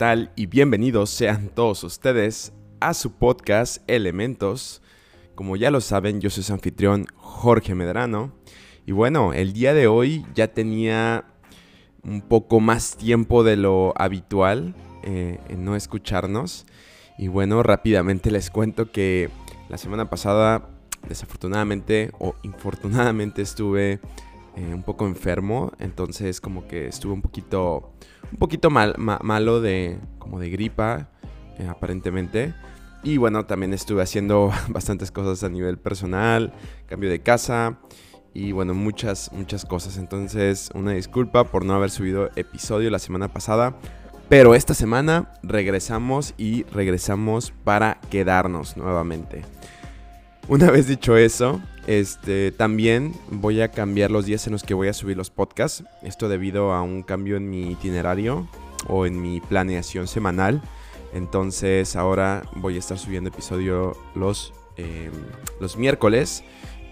Hola, ¿qué tal? Y bienvenidos sean todos ustedes a su podcast Elementos. Como ya lo saben, yo soy su anfitrión Jorge Medrano. Y bueno, el día de hoy ya tenía un poco más tiempo de lo habitual eh, en no escucharnos. Y bueno, rápidamente les cuento que la semana pasada, desafortunadamente o infortunadamente, estuve eh, un poco enfermo. Entonces como que estuve un poquito, un poquito mal, malo de, como de gripa, eh, aparentemente. Y bueno, también estuve haciendo bastantes cosas a nivel personal, cambio de casa y bueno, muchas, muchas cosas. Entonces, una disculpa por no haber subido episodio la semana pasada. Pero esta semana regresamos y regresamos para quedarnos nuevamente. Una vez dicho eso, este, también voy a cambiar los días en los que voy a subir los podcasts. Esto debido a un cambio en mi itinerario o en mi planeación semanal. Entonces ahora voy a estar subiendo episodio los, em, los miércoles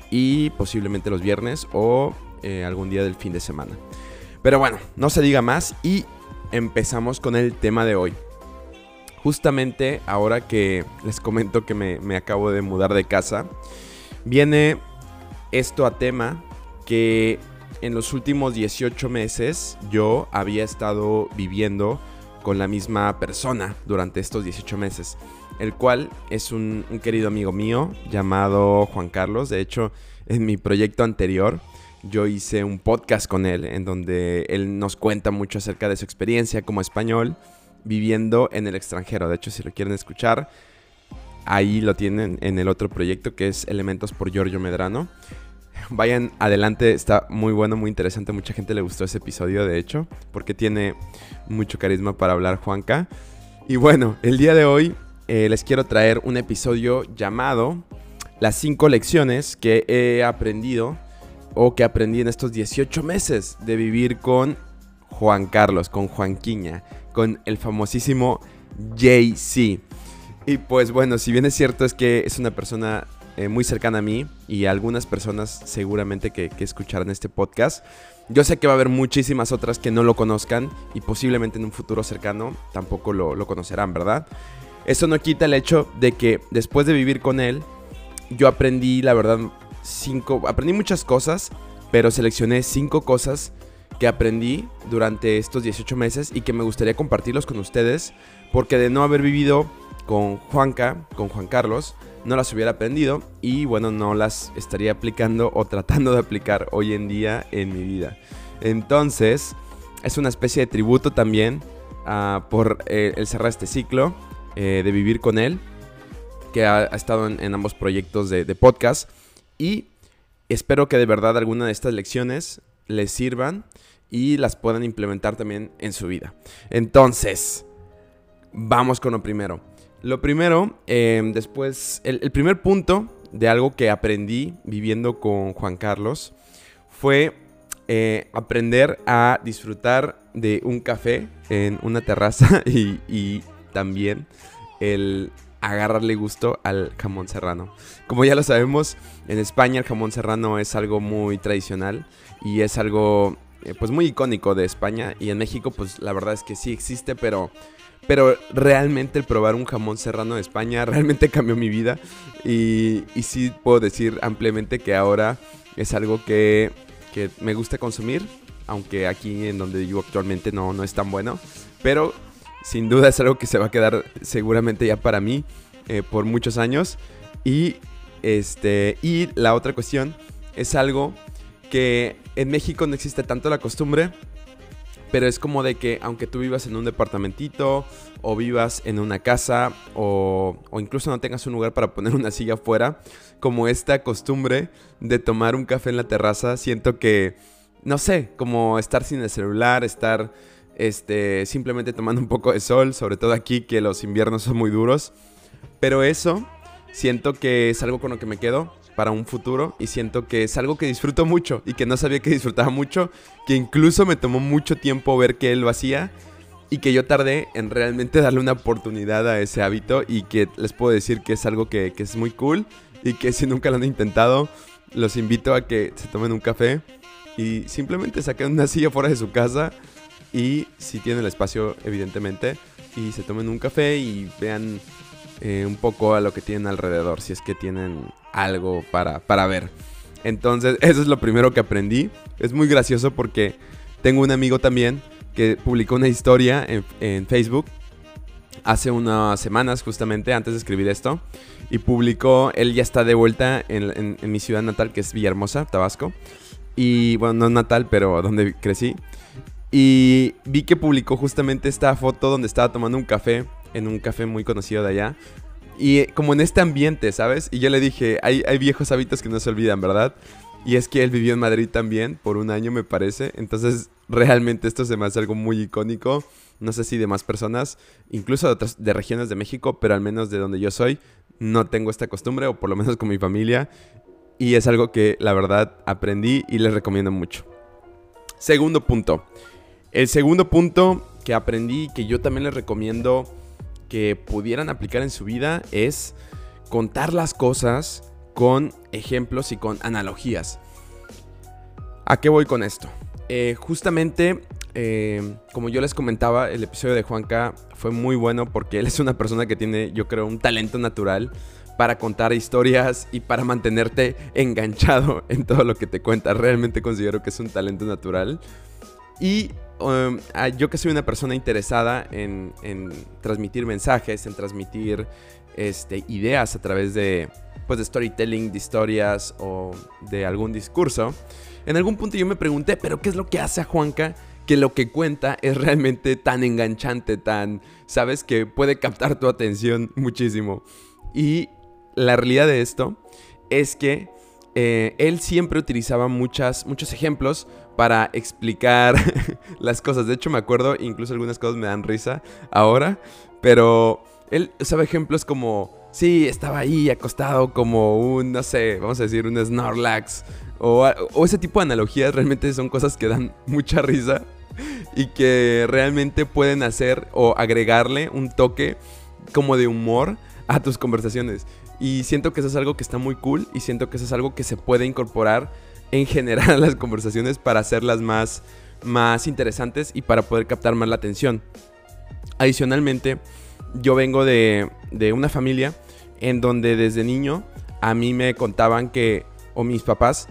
y posiblemente los viernes o eh, algún día del fin de semana. Pero bueno, no se diga más y empezamos con el tema de hoy. Justamente ahora que les comento que me, me acabo de mudar de casa, viene esto a tema que en los últimos 18 meses yo había estado viviendo con la misma persona durante estos 18 meses el cual es un, querido amigo mío llamado Juan Carlos. De hecho, en mi proyecto anterior yo hice un podcast con él en donde él nos cuenta mucho acerca de su experiencia como español viviendo en el extranjero. De hecho, si lo quieren escuchar, ahí lo tienen en el otro proyecto que es Elementos por Giorgio Medrano. Vayan adelante, está muy bueno, muy interesante. Mucha gente le gustó ese episodio, de hecho, porque tiene mucho carisma para hablar Juanca. Y bueno, el día de hoy eh, les quiero traer un episodio llamado Las 5 lecciones que he aprendido o que aprendí en estos 18 meses de vivir con Juan Carlos, con Juanquiña, con el famosísimo JC. Y pues bueno, si bien es cierto es que es una persona eh, muy cercana a mí y algunas personas seguramente que, escucharán este podcast, yo sé que va a haber muchísimas otras que no lo conozcan y posiblemente en un futuro cercano tampoco lo, conocerán, ¿verdad? Eso no quita el hecho de que después de vivir con él, yo aprendí, la verdad, cinco, aprendí muchas cosas, pero seleccioné cinco cosas que aprendí durante estos 18 meses y que me gustaría compartirlos con ustedes, porque de no haber vivido con Juanca, con Juan Carlos, no las hubiera aprendido y bueno, no las estaría aplicando o tratando de aplicar hoy en día en mi vida. Entonces, es una especie de tributo también uh, por eh, el cerrar este ciclo eh, de vivir con él, que ha, estado en, ambos proyectos de, podcast. Y espero que de verdad alguna de estas lecciones les sirvan y las puedan implementar también en su vida. Entonces, vamos con lo primero. Lo primero, em, después, el, primer punto de algo que aprendí viviendo con Juan Carlos fue eh, aprender a disfrutar de un café en una terraza y también el agarrarle gusto al jamón serrano. Como ya lo sabemos, en España el jamón serrano es algo muy tradicional y es algo eh, pues muy icónico de España y en México pues la verdad es que sí existe, pero pero realmente el probar un jamón serrano de España realmente cambió mi vida y, y sí puedo decir ampliamente que ahora es algo que, que me gusta consumir, aunque aquí en donde vivo actualmente no, no es tan bueno, pero sin duda es algo que se va a quedar seguramente ya para mí eh, por muchos años. Y, este, y la otra cuestión es algo que en México no existe tanto la costumbre, pero es como de que aunque tú vivas en un departamentito o vivas en una casa o, o, incluso no tengas un lugar para poner una silla afuera, como esta costumbre de tomar un café en la terraza, siento que, no sé, como estar sin el celular, estar este, simplemente tomando un poco de sol, sobre todo aquí que los inviernos son muy duros. Pero eso siento que es algo con lo que me quedo para un futuro y siento que es algo que disfruto mucho y que no sabía que disfrutaba mucho, que incluso me tomó mucho tiempo ver que él lo hacía y que yo tardé en realmente darle una oportunidad a ese hábito y que les puedo decir que es algo que, que es muy cool y que si nunca lo han intentado, los invito a que se tomen un café y simplemente saquen una silla fuera de su casa y si tienen el espacio, evidentemente, y se tomen un café y vean eh, un poco a lo que tienen alrededor, si es que tienen algo para, para ver. Entonces, eso es lo primero que aprendí. Es muy gracioso porque tengo un amigo también que publicó una historia en, Facebook hace unas semanas, justamente antes de escribir esto. Y publicó, él ya está de vuelta en, en mi ciudad natal, que es Villahermosa, Tabasco. Y bueno, no natal, pero donde crecí. Y vi que publicó justamente esta foto donde estaba tomando un café, en un café muy conocido de allá. Y como en este ambiente, ¿sabes? Y yo le dije, hay, hay viejos hábitos que no se olvidan, ¿verdad? Y es que él vivió en Madrid también, por un año me parece. Entonces, realmente esto se me hace algo muy icónico. No sé si de más personas, incluso de otras de regiones de México, pero al menos de donde yo soy, no tengo esta costumbre, o por lo menos con mi familia. Y es algo que la verdad aprendí y les recomiendo mucho. Segundo punto. El segundo punto que aprendí, que yo también les recomiendo que pudieran aplicar en su vida, es contar las cosas con ejemplos y con analogías. ¿A qué voy con esto? Eh, justamente, eh, como yo les comentaba, el episodio de Juanca fue muy bueno porque él es una persona que tiene, yo creo, un talento natural para contar historias y para mantenerte enganchado en todo lo que te cuenta. Realmente considero que es un talento natural. Y um, ah, yo que soy una persona interesada en, transmitir mensajes, en transmitir este, ideas a través de, pues, de storytelling, de historias o de algún discurso, en algún punto yo me pregunté, pero ¿qué es lo que hace a Juanca que lo que cuenta es realmente tan enganchante, tan, sabes, que puede captar tu atención muchísimo? Y la realidad de esto es que eh, él siempre utilizaba muchas, muchos ejemplos para explicar las cosas. De hecho, me acuerdo, incluso algunas cosas me dan risa ahora, pero él usaba ejemplos como, sí, estaba ahí acostado como un, no sé, vamos a decir, un Snorlax. O, o ese tipo de analogías realmente son cosas que dan mucha risa y que realmente pueden hacer o agregarle un toque como de humor a tus conversaciones. Y siento que eso es algo que está muy cool y siento que eso es algo que se puede incorporar en general las conversaciones para hacerlas más, más interesantes y para poder captar más la atención. Adicionalmente, yo vengo de, de una familia en donde desde niño a mí me contaban que, o mis papás,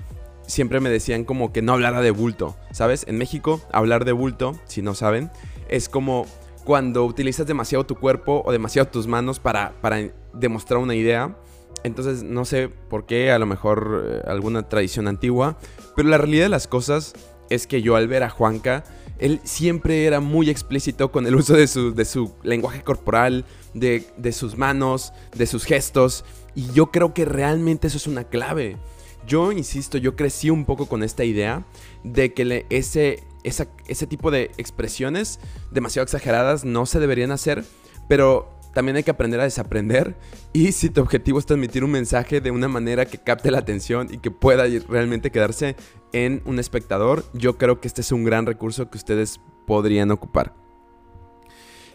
siempre me decían como que no hablara de bulto, ¿sabes? En México, hablar de bulto, si no saben, es como cuando utilizas demasiado tu cuerpo o demasiado tus manos para, para demostrar una idea. Entonces, no sé por qué, a lo mejor eh, alguna tradición antigua, pero la realidad de las cosas es que yo al ver a Juanca, él siempre era muy explícito con el uso de su, de su lenguaje corporal, de, de sus manos, de sus gestos, y yo creo que realmente eso es una clave. Yo insisto, yo crecí un poco con esta idea de que ese, ese tipo de expresiones demasiado exageradas no se deberían hacer, pero también hay que aprender a desaprender y si tu objetivo es transmitir un mensaje de una manera que capte la atención y que pueda realmente quedarse en un espectador, yo creo que este es un gran recurso que ustedes podrían ocupar.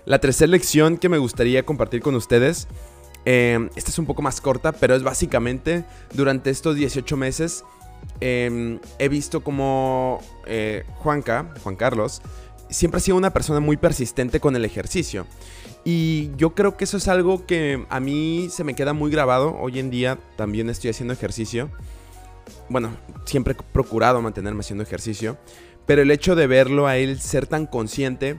La tercera lección que me gustaría compartir con ustedes, eh, esta es un poco más corta, pero es básicamente durante estos 18 meses em, he visto como eh, Juanca, Juan Carlos, siempre ha sido una persona muy persistente con el ejercicio. Y yo creo que eso es algo que a mí se me queda muy grabado. Hoy en día también estoy haciendo ejercicio. Bueno, siempre he procurado mantenerme haciendo ejercicio. Pero el hecho de verlo a él ser tan consciente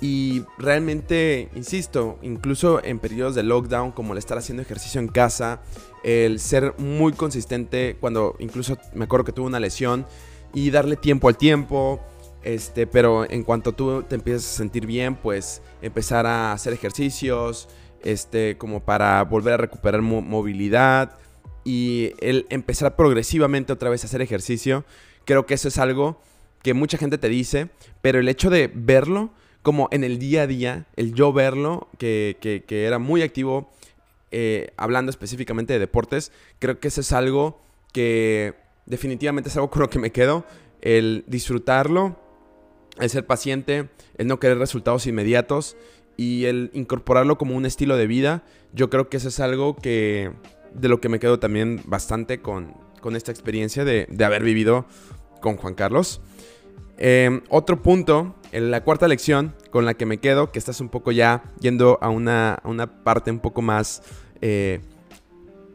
y realmente, insisto, incluso en periodos de lockdown, como el estar haciendo ejercicio en casa, el ser muy consistente cuando incluso me acuerdo que tuve una lesión y darle tiempo al tiempo, este, pero en cuanto tú te empiezas a sentir bien, pues empezar a hacer ejercicios, este, como para volver a recuperar movilidad y el empezar progresivamente otra vez a hacer ejercicio. Creo que eso es algo que mucha gente te dice, pero el hecho de verlo como en el día a día, el yo verlo, que, que, era muy activo, eh, hablando específicamente de deportes, creo que eso es algo que definitivamente es algo con lo que me quedo, el disfrutarlo el ser paciente, el no querer resultados inmediatos y el incorporarlo como un estilo de vida, yo creo que eso es algo que de lo que me quedo también bastante con, esta experiencia de, haber vivido con Juan Carlos. Em, otro punto, en la cuarta lección con la que me quedo, que estás un poco ya yendo a una, parte un poco más eh,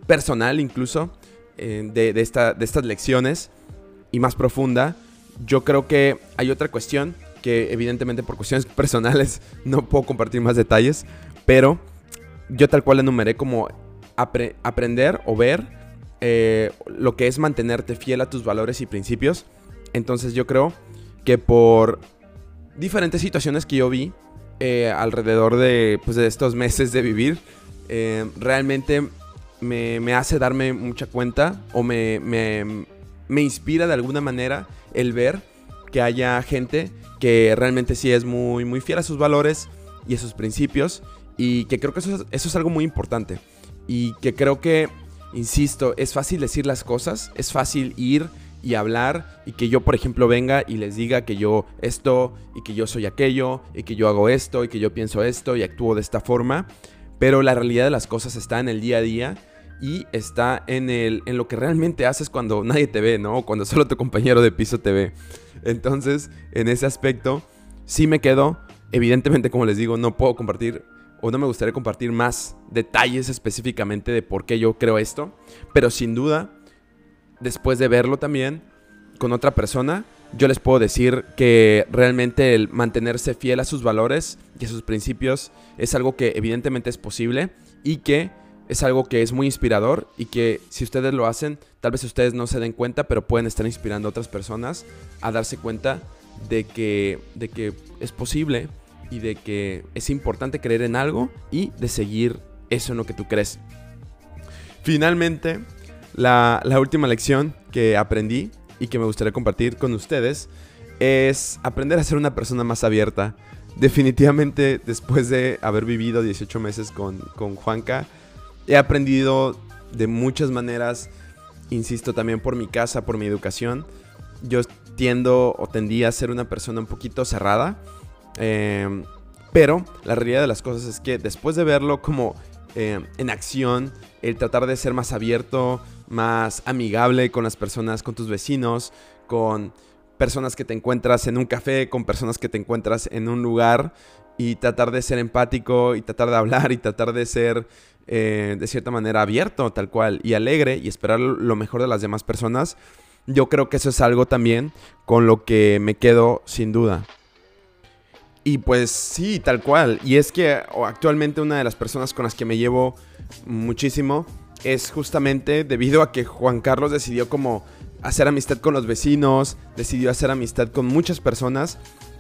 personal incluso eh, de, de estas lecciones y más profunda, yo creo que hay otra cuestión que evidentemente por cuestiones personales no puedo compartir más detalles, pero yo tal cual enumeré como aprender o ver eh, lo que es mantenerte fiel a tus valores y principios. Entonces yo creo que por diferentes situaciones que yo vi eh, alrededor de, pues, de, estos meses de vivir, eh, realmente me, me, hace darme mucha cuenta o me, me, me inspira de alguna manera el ver que haya gente que realmente sí es muy, muy fiel a sus valores y a sus principios y que creo que eso es, algo muy importante. Y que creo que, insisto, es fácil decir las cosas, es fácil ir y hablar y que yo, por ejemplo, venga y les diga que yo esto y que yo soy aquello y que yo hago esto y que yo pienso esto y actúo de esta forma. Pero la realidad de las cosas está en el día a día y está en, el, en lo que realmente haces cuando nadie te ve, ¿no? Cuando solo tu compañero de piso te ve. Entonces, en ese aspecto, sí me quedo. Evidentemente, como les digo, no puedo compartir o no me gustaría compartir más detalles específicamente de por qué yo creo esto, pero sin duda, después de verlo también con otra persona, yo les puedo decir que realmente el mantenerse fiel a sus valores y a sus principios es algo que evidentemente es posible y que es algo que es muy inspirador y que si ustedes lo hacen, tal vez ustedes no se den cuenta, pero pueden estar inspirando a otras personas a darse cuenta de que, de que es posible y de que es importante creer en algo y de seguir eso en lo que tú crees. Finalmente, la, última lección que aprendí y que me gustaría compartir con ustedes es aprender a ser una persona más abierta. Definitivamente, después de haber vivido 18 meses con, con Juanca, he aprendido de muchas maneras, insisto también por mi casa, por mi educación. Yo tiendo o tendía a ser una persona un poquito cerrada Em, pero la realidad de las cosas es que después de verlo como em, en acción, el tratar de ser más abierto, más amigable con las personas, con tus vecinos, con personas que te encuentras en un café, con personas que te encuentras en un lugar y tratar de ser empático y tratar de hablar y tratar de ser eh, de cierta manera abierto tal cual y alegre y esperar lo mejor de las demás personas, yo creo que eso es algo también con lo que me quedo sin duda. Y pues sí, tal cual. Y es que actualmente una de las personas con las que me llevo muchísimo es justamente debido a que Juan Carlos decidió como hacer amistad con los vecinos, decidió hacer amistad con muchas personas.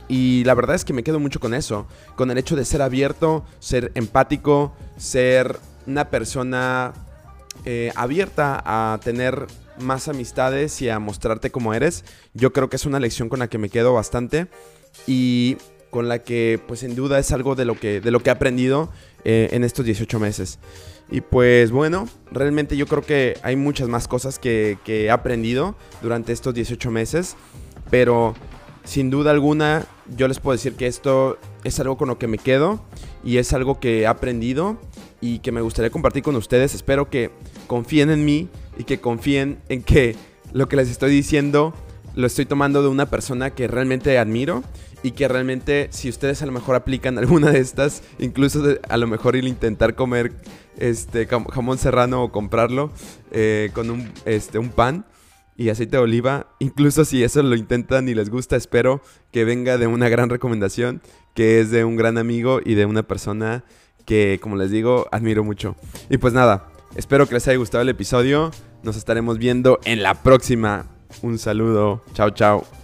Y la verdad es que me quedo mucho con eso, con el hecho de ser abierto, ser empático, ser una persona eh, abierta a tener más amistades y a mostrarte como eres. Yo creo que es una lección con la que me quedo bastante. Y con la que pues sin duda es algo de lo que, de lo que he aprendido eh, en estos 18 meses. Y pues bueno, realmente yo creo que hay muchas más cosas que, que he aprendido durante estos 18 meses, pero sin duda alguna yo les puedo decir que esto es algo con lo que me quedo y es algo que he aprendido y que me gustaría compartir con ustedes. Espero que confíen en mí y que confíen en que lo que les estoy diciendo lo estoy tomando de una persona que realmente admiro y que realmente si ustedes a lo mejor aplican alguna de estas, incluso a lo mejor el intentar comer este jamón serrano o comprarlo eh, con un, este, un pan y aceite de oliva, incluso si eso lo intentan y les gusta, espero que venga de una gran recomendación, que es de un gran amigo y de una persona que, como les digo, admiro mucho. Y pues nada, espero que les haya gustado el episodio, nos estaremos viendo en la próxima. Un saludo, chao chao.